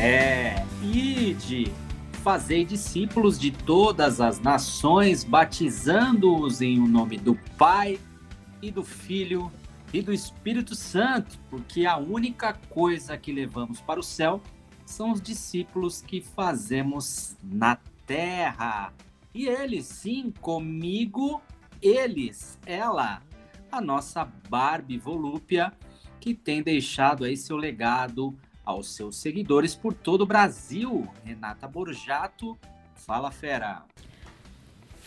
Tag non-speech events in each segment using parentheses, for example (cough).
É, ide, fazei discípulos de todas as nações, batizando-os em o nome do Pai e do Filho e do Espírito Santo, porque a única coisa que levamos para o céu são os discípulos que fazemos na terra. E eles, sim, comigo, eles, ela, a nossa Barbie Volúpia, que tem deixado aí seu legado aos seus seguidores por todo o Brasil. Renata Borjato, fala fera.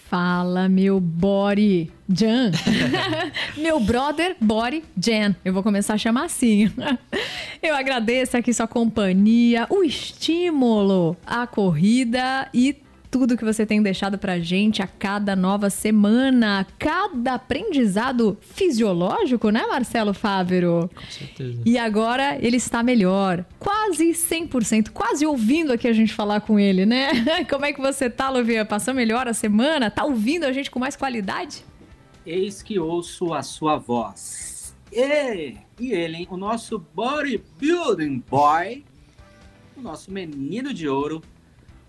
Fala, meu body Jan. (laughs) meu brother body Jan. Eu vou começar a chamar assim. (laughs) Eu agradeço aqui sua companhia, o estímulo, a corrida e tudo que você tem deixado pra gente a cada nova semana, cada aprendizado fisiológico, né, Marcelo Fávero? Com certeza. E agora ele está melhor, quase 100%, quase ouvindo aqui a gente falar com ele, né? (laughs) Como é que você tá, Luvia? Passou melhor a semana? Tá ouvindo a gente com mais qualidade? Eis que ouço a sua voz. E, e ele, hein? o nosso bodybuilding boy, o nosso menino de ouro,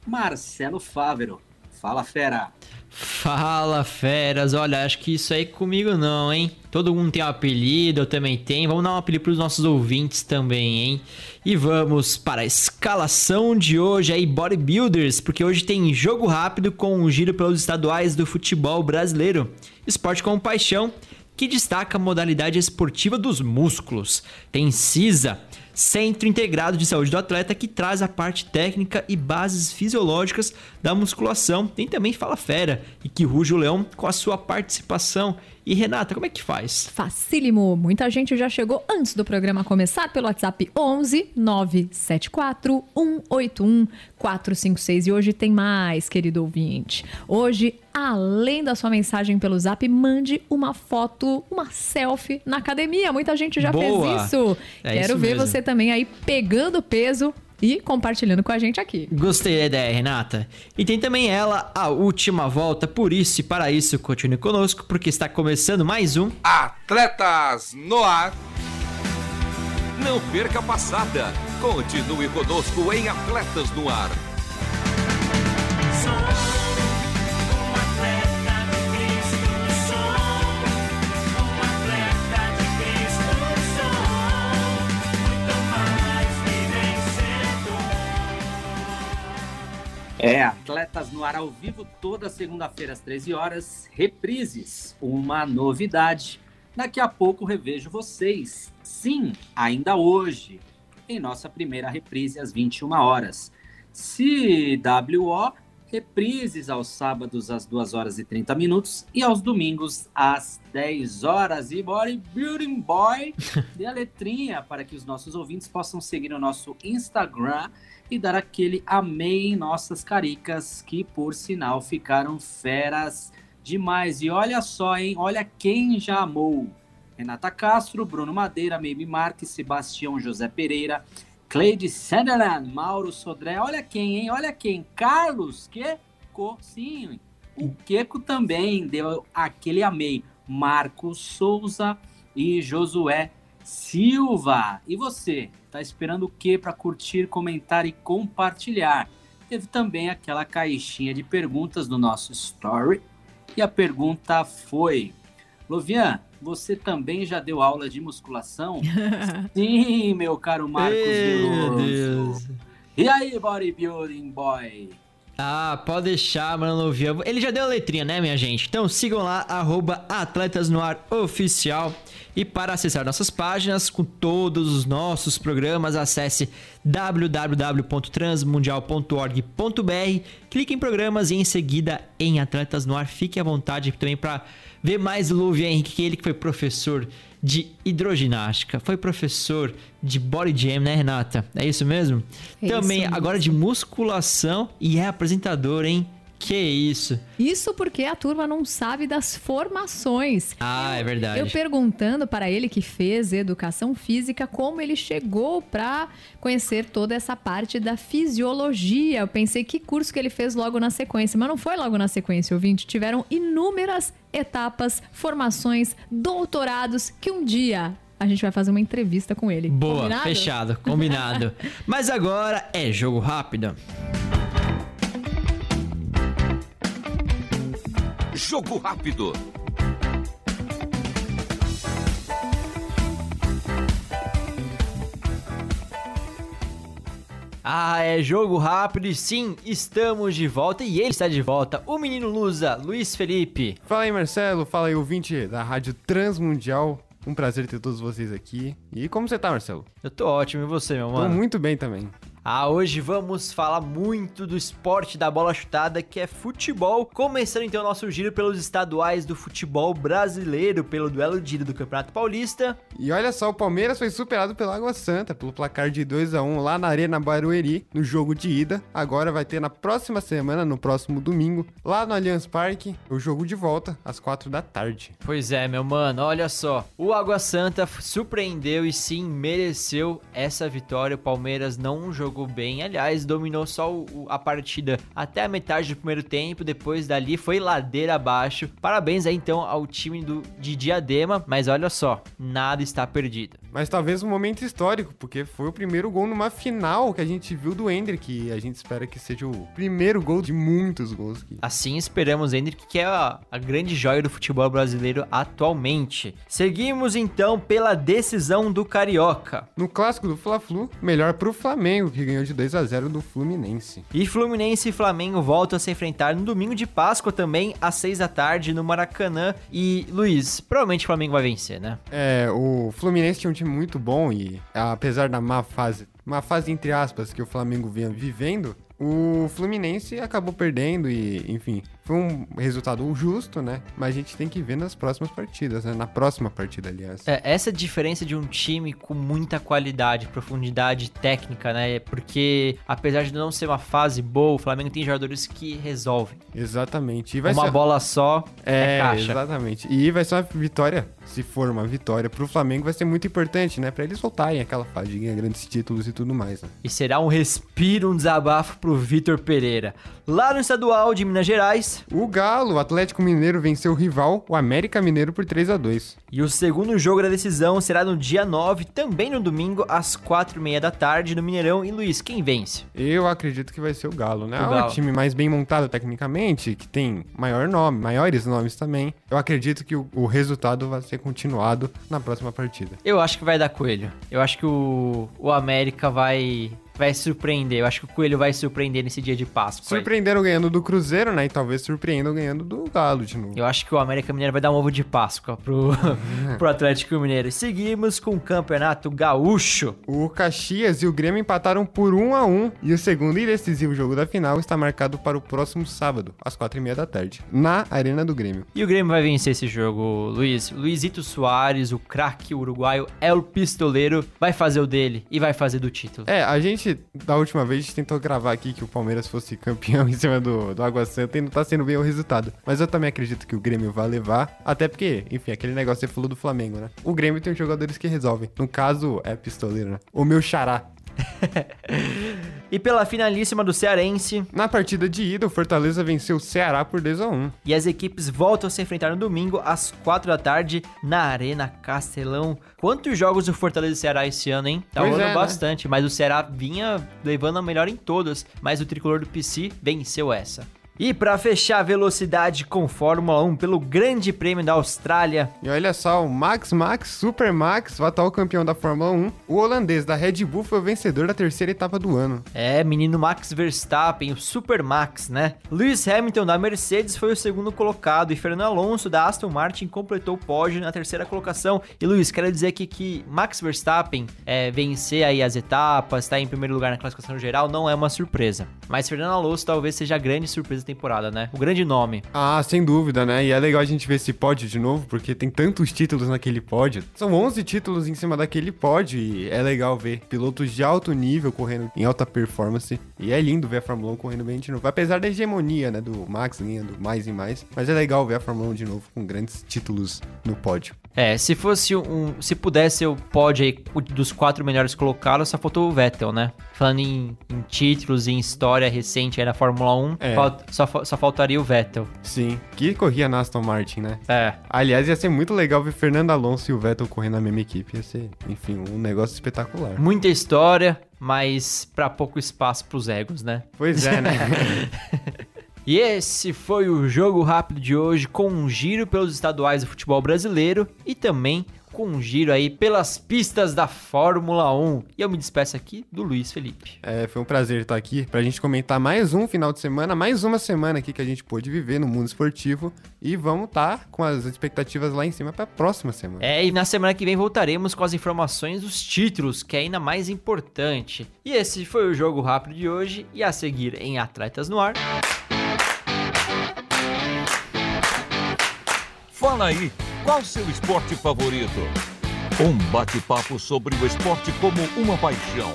Marcelo Fávero. Fala, fera. Fala, feras. Olha, acho que isso aí comigo não, hein? Todo mundo tem um apelido, eu também tenho. Vamos dar um apelido para os nossos ouvintes também, hein? E vamos para a escalação de hoje aí, Bodybuilders, porque hoje tem jogo rápido com um giro pelos estaduais do futebol brasileiro. Esporte com paixão, que destaca a modalidade esportiva dos músculos. Tem CISA, Centro Integrado de Saúde do Atleta, que traz a parte técnica e bases fisiológicas da musculação. Tem também Fala Fera e que ruge o leão com a sua participação. E Renata, como é que faz? Facílimo. Muita gente já chegou antes do programa começar pelo WhatsApp 11 974 181 456. E hoje tem mais, querido ouvinte. Hoje, além da sua mensagem pelo Zap, mande uma foto, uma selfie na academia. Muita gente já Boa. fez isso. É Quero isso ver mesmo. você também aí pegando peso e compartilhando com a gente aqui. Gostei da ideia, Renata. E tem também ela, a última volta. Por isso e para isso, continue conosco, porque está começando mais um. Atletas no Ar. Não perca a passada. Continue conosco em Atletas no Ar. É, Atletas no ar ao vivo toda segunda-feira às 13 horas, reprises, uma novidade. Daqui a pouco revejo vocês. Sim, ainda hoje, em nossa primeira reprise às 21 horas. CWO, reprises aos sábados às 2 horas e 30 minutos e aos domingos às 10 horas. E Bodybuilding Boy, (laughs) dê a letrinha para que os nossos ouvintes possam seguir o nosso Instagram e dar aquele amei em nossas caricas, que por sinal ficaram feras demais. E olha só, hein? Olha quem já amou. Renata Castro, Bruno Madeira, Maybe Marques, Sebastião José Pereira, Cleide Sunderland, Mauro Sodré. Olha quem, hein? Olha quem. Carlos Queco, sim. O Queco também deu aquele amei. Marcos Souza e Josué Silva. E você? Tá esperando o que para curtir, comentar e compartilhar? Teve também aquela caixinha de perguntas do nosso story. E a pergunta foi: Lovian, você também já deu aula de musculação? (laughs) Sim, meu caro Marcos Veloso. Deus. E aí, bodybuilding boy? Ah, pode deixar, mano. Novia. Ele já deu a letrinha, né, minha gente? Então sigam lá, arroba Atletas no Ar Oficial. E para acessar nossas páginas com todos os nossos programas, acesse www.transmundial.org.br, clique em programas e em seguida em Atletas no Ar. Fique à vontade também para ver mais Luvia Henrique, que ele que foi professor de hidroginástica, foi professor de body jam, né, Renata? É isso mesmo? É Também isso agora de musculação e é apresentador, hein? Que isso? Isso porque a turma não sabe das formações. Ah, é verdade. Eu perguntando para ele que fez educação física como ele chegou para conhecer toda essa parte da fisiologia. Eu pensei que curso que ele fez logo na sequência, mas não foi logo na sequência, ouvinte. Tiveram inúmeras etapas, formações, doutorados que um dia a gente vai fazer uma entrevista com ele. Boa, Combinado? fechado, combinado. (laughs) Mas agora é jogo rápido. Jogo rápido. Ah, é jogo rápido e sim, estamos de volta e ele está de volta. O menino Lusa, Luiz Felipe. Fala aí, Marcelo. Fala aí, ouvinte da Rádio Transmundial. Um prazer ter todos vocês aqui. E como você tá, Marcelo? Eu tô ótimo, e você, meu Tô mano? muito bem também. Ah, hoje vamos falar muito do esporte da bola chutada, que é futebol. Começando então o nosso giro pelos estaduais do futebol brasileiro, pelo duelo de ida do Campeonato Paulista. E olha só, o Palmeiras foi superado pela Água Santa, pelo placar de 2 a 1 lá na Arena Barueri, no jogo de ida. Agora vai ter na próxima semana, no próximo domingo, lá no Allianz Parque, o jogo de volta, às 4 da tarde. Pois é, meu mano, olha só. O Água Santa surpreendeu e sim mereceu essa vitória. O Palmeiras não jogou bem, aliás, dominou só o- a partida até a metade do primeiro tempo. Depois dali foi ladeira abaixo. Parabéns aí então ao time do, de Diadema, mas olha só, nada está perdido. Mas talvez um momento histórico, porque foi o primeiro gol numa final que a gente viu do Hendrick. E a gente espera que seja o primeiro gol de muitos gols. Que... Assim esperamos, Hendrick, que é a, a grande joia do futebol brasileiro atualmente. Seguimos então pela decisão do Carioca. No clássico do Fla-Flu, melhor pro Flamengo, que ganhou de 2 a 0 do Fluminense. E Fluminense e Flamengo voltam a se enfrentar no domingo de Páscoa também, às 6 da tarde, no Maracanã. E, Luiz, provavelmente o Flamengo vai vencer, né? É, o Fluminense tinha um time muito bom e apesar da má fase, má fase entre aspas que o Flamengo vinha vivendo, o Fluminense acabou perdendo e, enfim, foi um resultado justo, né? Mas a gente tem que ver nas próximas partidas, né? Na próxima partida, aliás. É, essa diferença de um time com muita qualidade, profundidade técnica, né? Porque, apesar de não ser uma fase boa, o Flamengo tem jogadores que resolvem. Exatamente. E uma ser... bola só é, É, caixa. exatamente. E vai ser uma vitória, se for uma vitória pro Flamengo, vai ser muito importante, né? Pra eles voltarem de ganhar grandes títulos e tudo mais, né? E será um respiro, um desabafo pro Vitor Pereira. Lá no estadual de Minas Gerais, O Galo, o Atlético Mineiro, venceu o rival, o América Mineiro, por 3 a 2 E o segundo jogo da decisão será no dia 9, também no domingo, às 4h30 da tarde, no Mineirão. E Luiz, quem vence? Eu acredito que vai ser o Galo, né? O é Galo. um time mais bem montado tecnicamente, que tem maior nome, maiores nomes também. Eu acredito que o, o resultado vai ser continuado na próxima partida. Eu acho que vai dar coelho. Eu acho que o, o América vai, vai surpreender. Eu acho que o Coelho vai surpreender nesse dia de Páscoa. aí. Surpreenderam ganhando do Cruzeiro, né? E talvez surpreendam ganhando do Galo de novo. Eu acho que o América Mineiro vai dar um ovo de Páscoa pro, (laughs) pro Atlético Mineiro. Seguimos com o Campeonato Gaúcho. O Caxias e o Grêmio empataram por 1 a 1 e o segundo e decisivo jogo da final está marcado para o próximo sábado, às 4h30 da tarde, na Arena do Grêmio. E o Grêmio vai vencer esse jogo, Luiz. Luizito Soares, o craque uruguaio, é o pistoleiro, vai fazer o dele e vai fazer do título. É, a gente, da última vez, a gente tentou gravar aqui que o Palmeiras fosse campeão (laughs) em cima do, do Água Santa e não tá sendo bem o resultado. Mas eu também acredito que o Grêmio vai levar, até porque, enfim, aquele negócio que você falou do Flamengo, né? O Grêmio tem jogadores que resolvem. No caso, é pistoleiro, né? O meu xará. (laughs) E pela finalíssima do Cearense, Na partida de ida, o Fortaleza venceu o Ceará por 2 a 1 e as equipes voltam a se enfrentar no domingo às 4 da tarde na Arena Castelão. Quantos jogos o Fortaleza e o Ceará esse ano, hein? Tá Pois rolando é, né? bastante, mas o Ceará vinha levando a melhor em todas, mas o tricolor do PC venceu essa. E pra fechar a velocidade com Fórmula 1 pelo Grande Prêmio da Austrália, E olha só, o Max Max, Super Max, o atual campeão da Fórmula 1, o holandês da Red Bull foi o vencedor da terceira etapa do ano. É, menino Max Verstappen, o Super Max, né? Lewis Hamilton da Mercedes foi o segundo colocado e Fernando Alonso da Aston Martin completou o pódio na terceira colocação. E Luiz, quero dizer aqui que Max Verstappen é, vencer aí as etapas, estar em primeiro lugar na classificação geral não é uma surpresa. Mas Fernando Alonso talvez seja a grande surpresa temporada, né? O grande nome. Ah, sem dúvida, né? E é legal a gente ver esse pódio de novo, porque tem tantos títulos naquele pódio. São 11 títulos em cima daquele pódio e é legal ver pilotos de alto nível correndo em alta performance. E é lindo ver a Fórmula 1 correndo bem de novo. Apesar da hegemonia, né, do Max ganhando mais e mais. Mas é legal ver a Fórmula 1 de novo com grandes títulos no pódio. É, se fosse um. Se pudesse o pódio aí dos quatro melhores colocados, só faltou o Vettel, né? Falando em, em títulos e em história recente aí na Fórmula 1, É. só, só faltaria o Vettel. Sim, que corria na Aston Martin, né? É. Aliás, ia ser muito legal ver Fernando Alonso e o Vettel correndo na mesma equipe. Ia ser, enfim, um negócio espetacular. Muita história, mas pra pouco espaço pros egos, né? Pois é, né? (laughs) E esse foi o jogo rápido de hoje, com um giro pelos estaduais do futebol brasileiro e também com um giro aí pelas pistas da Fórmula 1. E eu me despeço aqui do Luiz Felipe. É, foi um prazer estar aqui pra gente comentar mais um final de semana, mais uma semana aqui que a gente pôde viver no mundo esportivo. E vamos estar com as expectativas lá em cima pra próxima semana. É, e na semana que vem voltaremos com as informações dos títulos, que é ainda mais importante. E esse foi o jogo rápido de hoje, e a seguir em Atletas no Ar. Fala aí, qual seu esporte favorito? Um bate-papo sobre o esporte como uma paixão.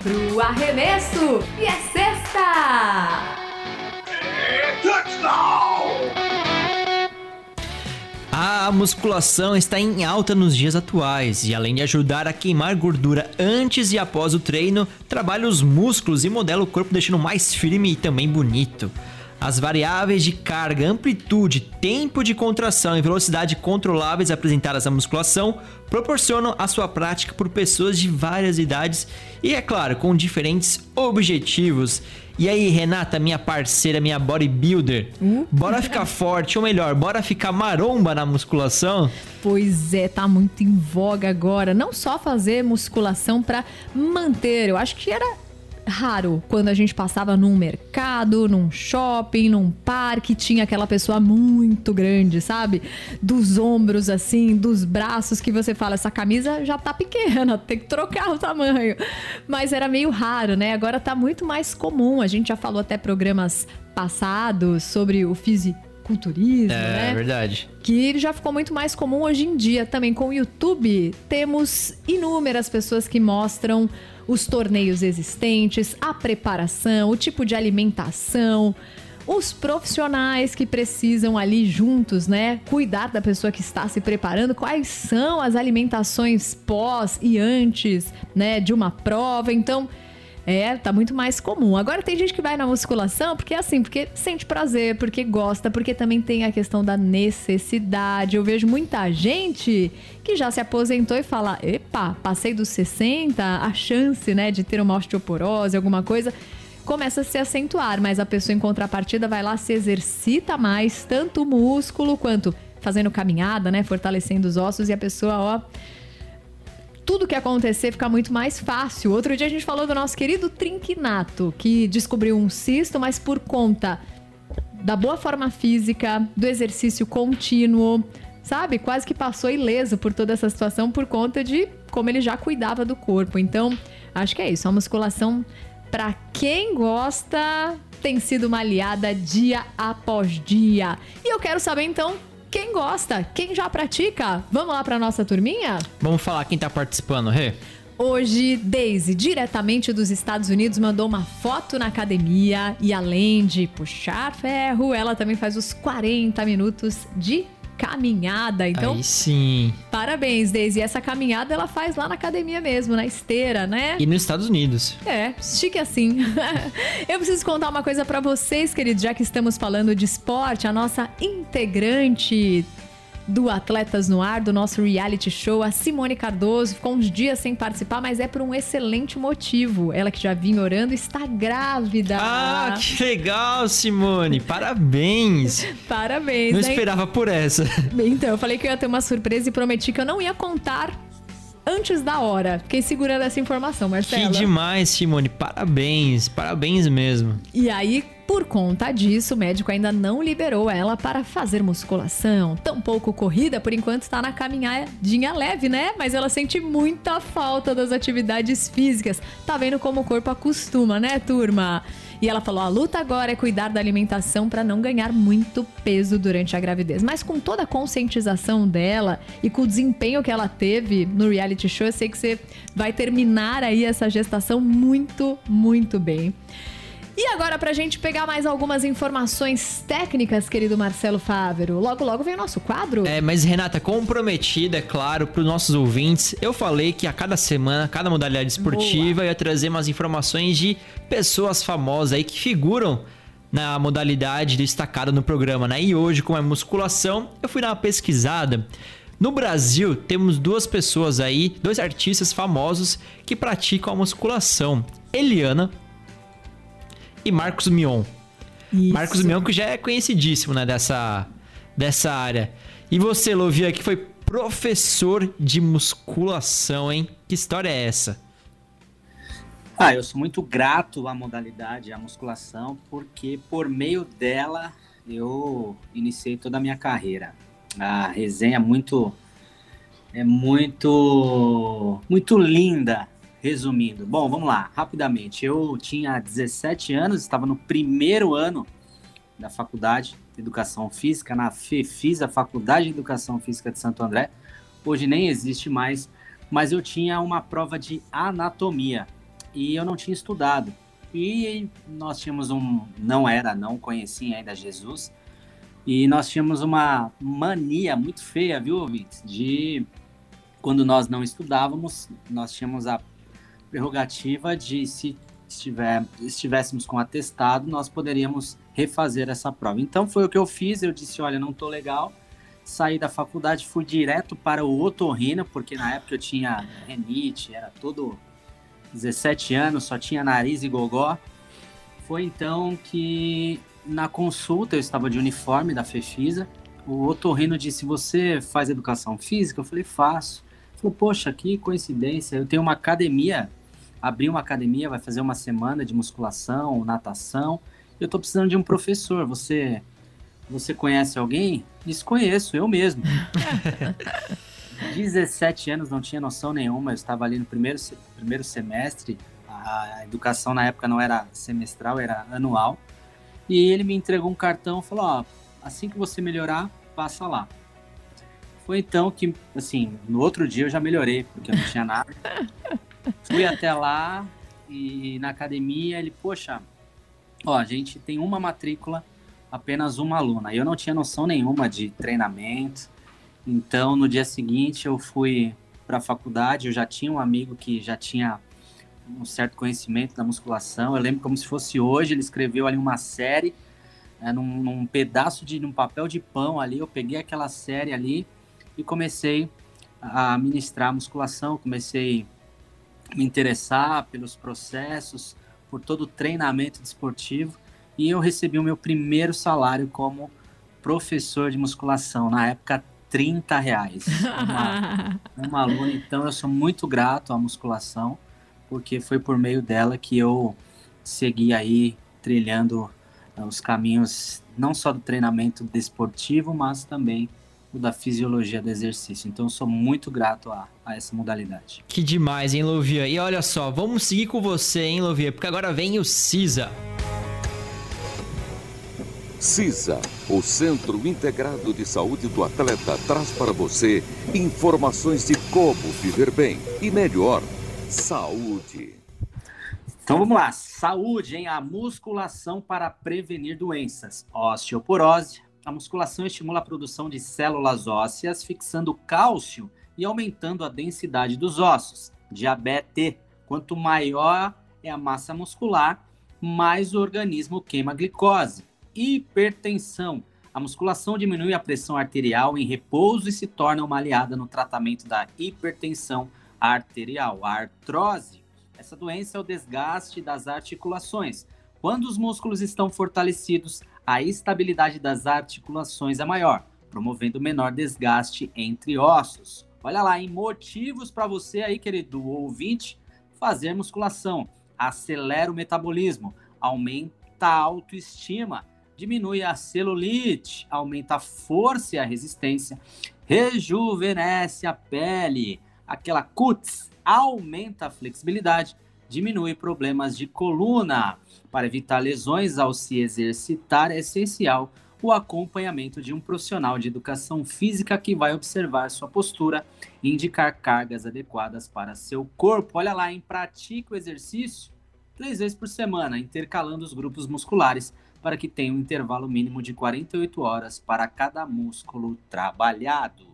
Pro arremesso e é sexta! A musculação está em alta nos dias atuais e, além de ajudar a queimar gordura antes e após o treino, trabalha os músculos e modela o corpo deixando mais firme e também bonito. As variáveis de carga, amplitude, tempo de contração e velocidade controláveis apresentadas na musculação proporcionam a sua prática por pessoas de várias idades e, é claro, com diferentes objetivos. E aí, Renata, minha parceira, minha bodybuilder, bora ficar (laughs) forte, ou melhor, bora ficar maromba na musculação? Pois é, tá muito em voga agora. Não só fazer musculação pra manter. Eu acho que era raro quando a gente passava num mercado, num shopping, num parque, tinha aquela pessoa muito grande, sabe? Dos ombros assim, dos braços que você fala, essa camisa já tá pequena, tem que trocar o tamanho. Mas era meio raro, né? Agora tá muito mais comum. A gente já falou até programas passados sobre o fisiculturismo, né? É verdade. que já ficou muito mais comum hoje em dia também com o YouTube. Temos inúmeras pessoas que mostram os torneios existentes, a preparação, o tipo de alimentação, os profissionais que precisam ali juntos, né, cuidar da pessoa que está se preparando, quais são as alimentações pós e antes, né, de uma prova. Então, é, tá muito mais comum. Agora tem gente que vai na musculação porque é assim, porque sente prazer, porque gosta, porque também tem a questão da necessidade. Eu vejo muita gente que já se aposentou e fala: "Epa, passei dos 60, a chance, né, de ter uma osteoporose, alguma coisa, começa a se acentuar, mas a pessoa em contrapartida vai lá se exercita mais, tanto o músculo quanto fazendo caminhada, né, fortalecendo os ossos e a pessoa, ó, tudo que acontecer fica muito mais fácil. Outro dia a gente falou do nosso querido Trinquinato, que descobriu um cisto, mas por conta da boa forma física, do exercício contínuo, sabe? Quase que passou ileso por toda essa situação por conta de como ele já cuidava do corpo. Então, acho que é isso. A musculação, pra quem gosta, tem sido uma aliada dia após dia. E eu quero saber então. Quem gosta? Quem já pratica? Vamos lá pra nossa turminha? Vamos falar quem tá participando, Rê? Hoje, Daisy, diretamente dos Estados Unidos, mandou uma foto na academia e além de puxar ferro, ela também faz os 40 minutos de caminhada. Então, Aí sim. parabéns, Daisy. Essa caminhada ela faz lá na academia mesmo, na esteira, né? E nos Estados Unidos. É, chique assim. (laughs) Eu preciso contar uma coisa pra vocês, queridos, já que estamos falando de esporte, a nossa integrante do Atletas no Ar, do nosso reality show, a Simone Cardoso, ficou uns dias sem participar, mas é por um excelente motivo. Ela que já vinha orando está grávida. Ah, que legal, Simone. Parabéns. (laughs) Parabéns, Não hein? esperava por essa. Então, eu falei que eu ia ter uma surpresa e prometi que eu não ia contar antes da hora. Fiquei segurando essa informação, Que Marcela. demais, Simone. Parabéns. Parabéns mesmo. E aí, Por conta disso, o médico ainda não liberou ela para fazer musculação. Tampouco corrida, por enquanto está na caminhadinha leve, né? Mas ela sente muita falta das atividades físicas. Tá vendo como o corpo acostuma, né, turma? E ela falou: a luta agora é cuidar da alimentação para não ganhar muito peso durante a gravidez. Mas com toda a conscientização dela e com o desempenho que ela teve no reality show, eu sei que você vai terminar aí essa gestação muito, muito bem. E agora, pra gente pegar mais algumas informações técnicas, querido Marcelo Fávero, logo logo vem o nosso quadro. É, mas Renata, comprometida, é claro, para os nossos ouvintes, eu falei que a cada semana, cada modalidade esportiva, eu ia trazer umas informações de pessoas famosas aí que figuram na modalidade destacada no programa, né? E hoje, como é musculação, eu fui dar uma pesquisada. No Brasil, temos duas pessoas aí, dois artistas famosos que praticam a musculação. Eliana e Marcos Mion. Isso. Marcos Mion que já é conhecidíssimo, né, dessa, dessa área. E você, Lovia, que foi professor de musculação, hein? Que história é essa? Ah, eu sou muito grato à modalidade, à musculação, porque por meio dela eu iniciei toda a minha carreira. A resenha é muito é muito muito linda, resumindo. Bom, vamos lá, rapidamente. Eu tinha 17 anos, estava no primeiro ano da faculdade de Educação Física, na FEFIS, a Faculdade de Educação Física de Santo André. Hoje nem existe mais, mas eu tinha uma prova de anatomia e eu não tinha estudado. E nós tínhamos um, não era, não conhecia ainda Jesus, e nós tínhamos uma mania muito feia, viu, ouvintes? De quando nós não estudávamos, nós tínhamos a prerrogativa de se estiver, estivéssemos com atestado, nós poderíamos refazer essa prova. Então foi o que eu fiz, eu disse, olha, não tô legal, saí da faculdade, fui direto para o otorrino, porque na época eu tinha renite, era todo 17 anos, só tinha nariz e gogó. Foi então que na consulta eu estava de uniforme da Fefisa. O otorrino disse: Você faz educação física? Eu falei: Faço. Ele Falou: Poxa, que coincidência. Eu tenho uma academia, abri uma academia, vai fazer uma semana de musculação, natação. Eu estou precisando de um professor. Você, você conhece alguém? Desconheço, eu mesmo. (laughs) 17 anos, não tinha noção nenhuma. Eu estava ali no primeiro, primeiro semestre. A educação na época não era semestral, era anual. E ele me entregou um cartão e falou: Ó, assim que você melhorar, passa lá. Foi então que, assim, no outro dia eu já melhorei, porque eu não tinha nada. (laughs) Fui até lá e na academia ele, poxa, ó, a gente tem uma matrícula, apenas uma aluna. Eu não tinha noção nenhuma de treinamento. Então, no dia seguinte, eu fui para a faculdade. Eu já tinha um amigo que já tinha um certo conhecimento da musculação. Eu lembro como se fosse hoje. Ele escreveu ali uma série, é, num, num pedaço de num papel de pão ali. Eu peguei aquela série ali e comecei a ministrar musculação. Comecei me interessar pelos processos, por todo o treinamento desportivo. E eu recebi o meu primeiro salário como professor de musculação. Na época, 30 reais. Uma, (laughs) uma aluna. Então, eu sou muito grato à musculação, porque foi por meio dela que eu segui aí trilhando eh, os caminhos não só do treinamento desportivo, mas também o da fisiologia do exercício. Então, eu sou muito grato a, a essa modalidade. Que demais, hein, Lovia? E olha só, vamos seguir com você, hein, Lovia? Porque agora vem o CISA. CISA, o Centro Integrado de Saúde do Atleta, traz para você informações de como viver bem e melhor. Saúde. Então vamos lá, saúde, hein? A musculação para prevenir doenças. Osteoporose. A musculação estimula a produção de células ósseas, fixando cálcio e aumentando a densidade dos ossos. Diabetes. Quanto maior é a massa muscular, mais o organismo queima glicose. Hipertensão. A musculação diminui a pressão arterial em repouso e se torna uma aliada no tratamento da hipertensão arterial. Artrose. Essa doença é o desgaste das articulações. Quando os músculos estão fortalecidos, a estabilidade das articulações é maior, promovendo menor desgaste entre ossos. Olha lá, em motivos para você aí, querido ouvinte, fazer musculação. Acelera o metabolismo, aumenta a autoestima, diminui a celulite, aumenta a força e a resistência, rejuvenesce a pele, aquela cutis, aumenta a flexibilidade, diminui problemas de coluna. Para evitar lesões ao se exercitar, é essencial o acompanhamento de um profissional de educação física que vai observar sua postura e indicar cargas adequadas para seu corpo. Olha lá, em pratique o exercício três vezes por semana, intercalando os grupos musculares para que tenha um intervalo mínimo de 48 horas para cada músculo trabalhado.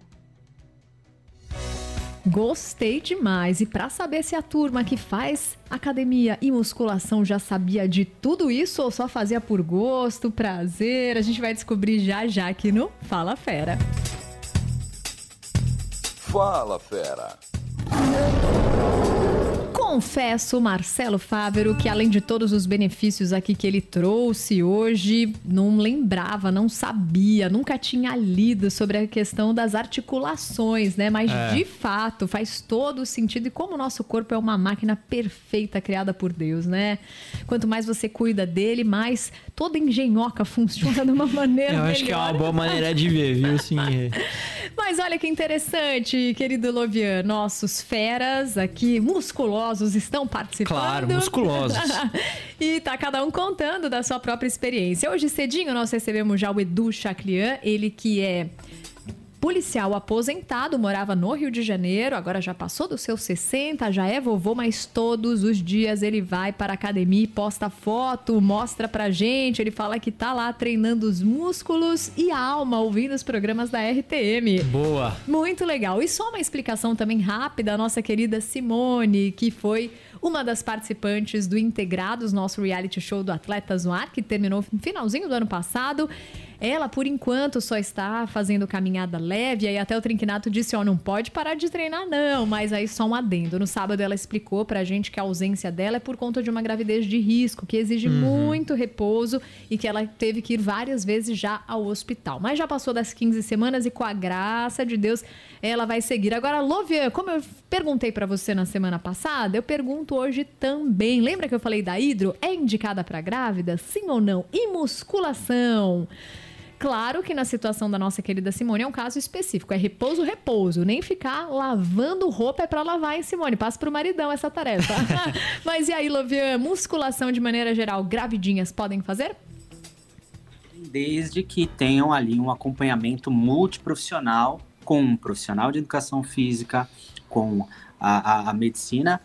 Gostei demais. E para saber se a turma que faz academia e musculação já sabia de tudo isso ou só fazia por gosto, prazer, a gente vai descobrir já já aqui no Fala Fera. Fala, fera. Confesso, Marcelo Fávero, que além de todos os benefícios aqui que ele trouxe hoje, não lembrava, não sabia, nunca tinha lido sobre a questão das articulações, né? Mas É. de fato faz todo o sentido e como o nosso corpo é uma máquina perfeita criada por Deus, né? Quanto mais você cuida dele, mais toda engenhoca funciona de uma (laughs) maneira Eu acho que é melhor. uma boa maneira de ver, viu, sim. Mas olha que interessante, querido Lovian. Nossos feras aqui, musculosos, estão participando. Claro, musculosos. (laughs) e tá cada um contando da sua própria experiência. Hoje cedinho nós recebemos já o Edu Chaclian, ele que é policial aposentado, morava no Rio de Janeiro, agora já passou dos seus 60, já é vovô, mas todos os dias ele vai para a academia e posta foto, mostra pra gente, ele fala que tá lá treinando os músculos e a alma, ouvindo os programas da RTM. Boa. Muito legal. E só uma explicação também rápida, a nossa querida Simone, que foi uma das participantes do Integrados, nosso reality show do Atletas no Ar, que terminou no finalzinho do ano passado. Ela, por enquanto, só está fazendo caminhada leve. E aí até o Trinquinato disse, ó, não pode parar de treinar não. Mas aí só um adendo. No sábado ela explicou pra gente que a ausência dela é por conta de uma gravidez de risco, que exige muito repouso e que ela teve que ir várias vezes já ao hospital. Mas já passou das 15 semanas e com a graça de Deus ela vai seguir. Agora, Lovian, como eu perguntei pra você na semana passada, eu pergunto hoje também. Lembra que eu falei da hidro? É indicada pra grávida? Sim ou não? E musculação? Claro que na situação da nossa querida Simone é um caso específico. É repouso, repouso. Nem ficar lavando roupa é pra lavar, hein, Simone? Passa pro maridão essa tarefa. (laughs) Mas e aí, Lovian? Musculação de maneira geral, gravidinhas podem fazer? desde que tenham ali um acompanhamento multiprofissional com um profissional de educação física, com a, a- a medicina,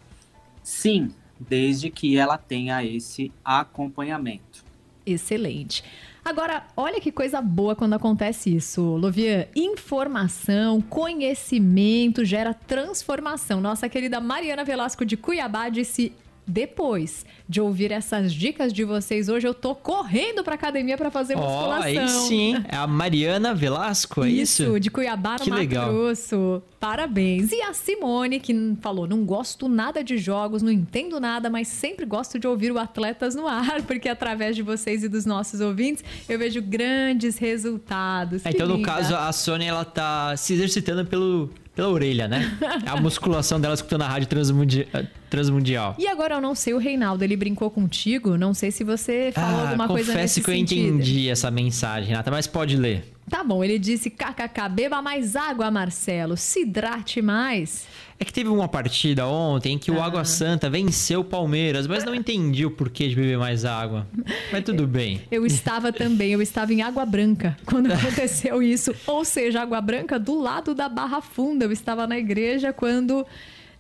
sim, desde que ela tenha esse acompanhamento. Excelente. Agora, olha que coisa boa quando acontece isso, Lovian. Informação, conhecimento gera transformação. Nossa querida Mariana Velasco de Cuiabá disse. Depois de ouvir essas dicas de vocês hoje, eu tô correndo pra academia pra fazer musculação. aí sim. É a Mariana Velasco, é isso? de Cuiabá, no Que Mato legal. Grosso. Parabéns. E a Simone, que falou: não gosto nada de jogos, não entendo nada, mas sempre gosto de ouvir o Atletas no Ar, (laughs) porque através de vocês e dos nossos ouvintes, eu vejo grandes resultados. É, então, no linda. caso, a Sônia, ela tá se exercitando pelo, pela orelha, né? É a musculação dela escutando a rádio transmundi- transmundial. E agora eu não sei, o Reinaldo, ele brincou contigo, não sei se você falou Ah, alguma coisa confesso nesse que eu sentido. entendi essa mensagem, Renata, mas pode ler. Tá bom, ele disse: kkk, beba mais água, Marcelo, se hidrate mais. É que teve uma partida ontem em que o Ah. Água Santa venceu o Palmeiras, mas não entendi o porquê de beber mais água. Mas tudo bem. Eu estava também, eu estava em Água Branca quando (laughs) aconteceu isso. Ou seja, Água Branca do lado da Barra Funda. Eu estava na igreja quando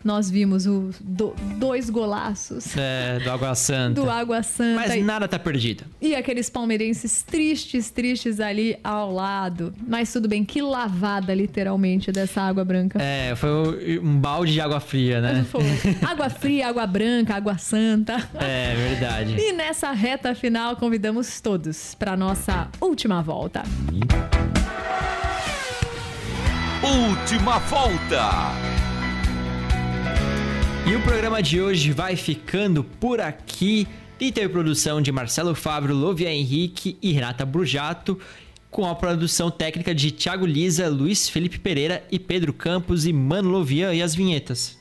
nós vimos os do- dois golaços É, do Água Santa. do Água Santa. Mas e- nada tá perdido. E aqueles palmeirenses tristes, tristes ali ao lado. Mas tudo bem, que lavada literalmente dessa água branca. É, foi um balde de água fria, né? Foi. Água fria, água branca, água santa. É, verdade. E nessa reta final, convidamos todos para nossa última volta. Última volta. E o programa de hoje vai ficando por aqui. E teve produção de Marcelo Fábio, Lovia Henrique e Renata Brujato, com a produção técnica de Thiago Lisa, Luiz Felipe Pereira e Pedro Campos e Mano Lovian e as vinhetas.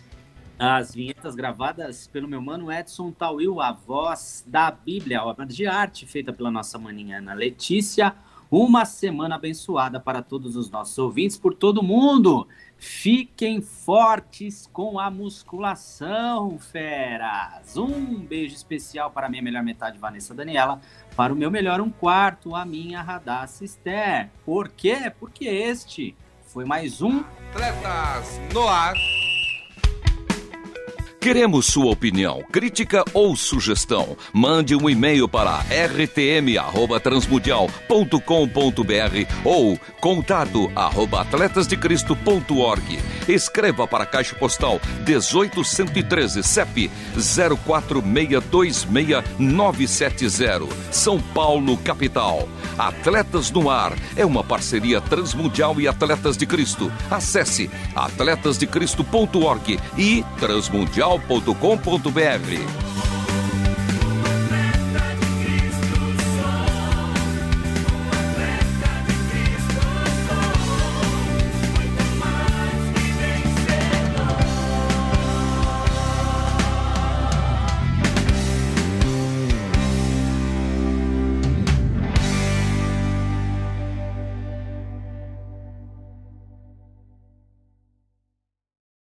As vinhetas gravadas pelo meu mano Edson Tauil, a voz da Bíblia, obra de arte feita pela nossa maninha Ana Letícia. Uma semana abençoada para todos os nossos ouvintes por todo mundo. Fiquem fortes com a musculação, feras. Um beijo especial para a minha melhor metade, Vanessa Daniela. Para o meu melhor um quarto, a minha Radassa Esther. Por quê? Porque este foi mais um Atletas no ar. Queremos sua opinião, crítica ou sugestão. Mande um e-mail para rtm@transmundial.com.br ou contato arroba atletasdecristo.org. Escreva para a Caixa Postal 18113 CEP 04626970, São Paulo, capital. Atletas no Ar é uma parceria Transmundial e Atletas de Cristo. Acesse atletasdecristo.org e transmundial.com.br.